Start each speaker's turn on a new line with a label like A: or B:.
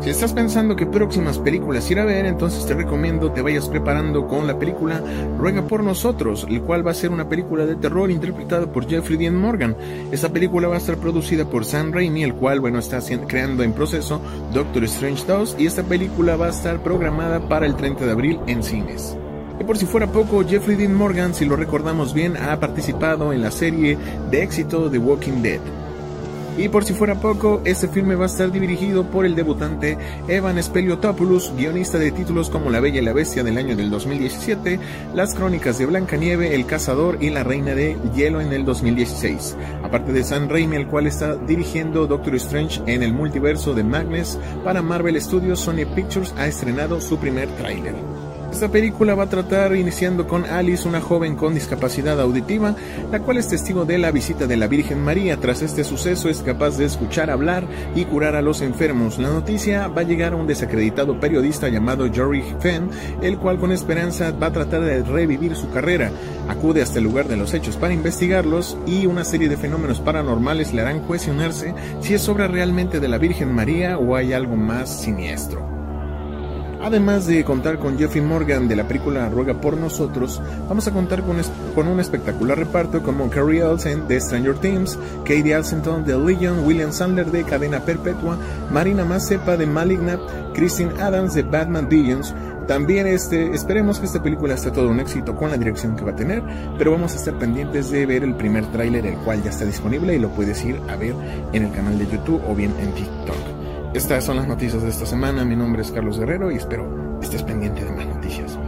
A: Si estás pensando qué próximas películas ir a ver, entonces te recomiendo te vayas preparando con la película Ruega por nosotros, el cual va a ser una película de terror interpretada por Jeffrey Dean Morgan. Esta película va a estar producida por Sam Raimi, el cual, bueno, está creando en proceso Doctor Strange 2 y esta película va a estar programada para el 30 de abril en cines. Y por si fuera poco, Jeffrey Dean Morgan, si lo recordamos bien, ha participado en la serie de éxito The Walking Dead. Y por si fuera poco, este filme va a estar dirigido por el debutante Evan Speliotopoulos, guionista de títulos como La Bella y la Bestia del año del 2017, Las Crónicas de Blanca-Nieve, El Cazador y La Reina de Hielo en el 2016. Aparte de Sam Raimi, el cual está dirigiendo Doctor Strange en el multiverso de Magnus, para Marvel Studios, Sony Pictures ha estrenado su primer tráiler. Esta película va a tratar iniciando con Alice, una joven con discapacidad auditiva, la cual es testigo de la visita de la Virgen María. Tras este suceso es capaz de escuchar hablar y curar a los enfermos. La noticia va a llegar a un desacreditado periodista llamado Jory Fenn, el cual con esperanza va a tratar de revivir su carrera. Acude hasta el lugar de los hechos para investigarlos y una serie de fenómenos paranormales le harán cuestionarse si es obra realmente de la Virgen María o hay algo más siniestro. Además de contar con Jeffrey Morgan de la película Ruega por Nosotros, vamos a contar con, con un espectacular reparto como Carrie Olsen de Stranger Things, Katie Alsenton de Legion, William Sandler de Cadena Perpetua, Marina Mazepa de Malignant, Christine Adams de Batman Billions, también este, esperemos que esta película esté todo un éxito con la dirección que va a tener, pero vamos a estar pendientes de ver el primer tráiler, el cual ya está disponible y lo puedes ir a ver en el canal de YouTube o bien en TikTok. Estas son las noticias de esta semana. Mi nombre es Carlos Guerrero y espero estés pendiente de más noticias.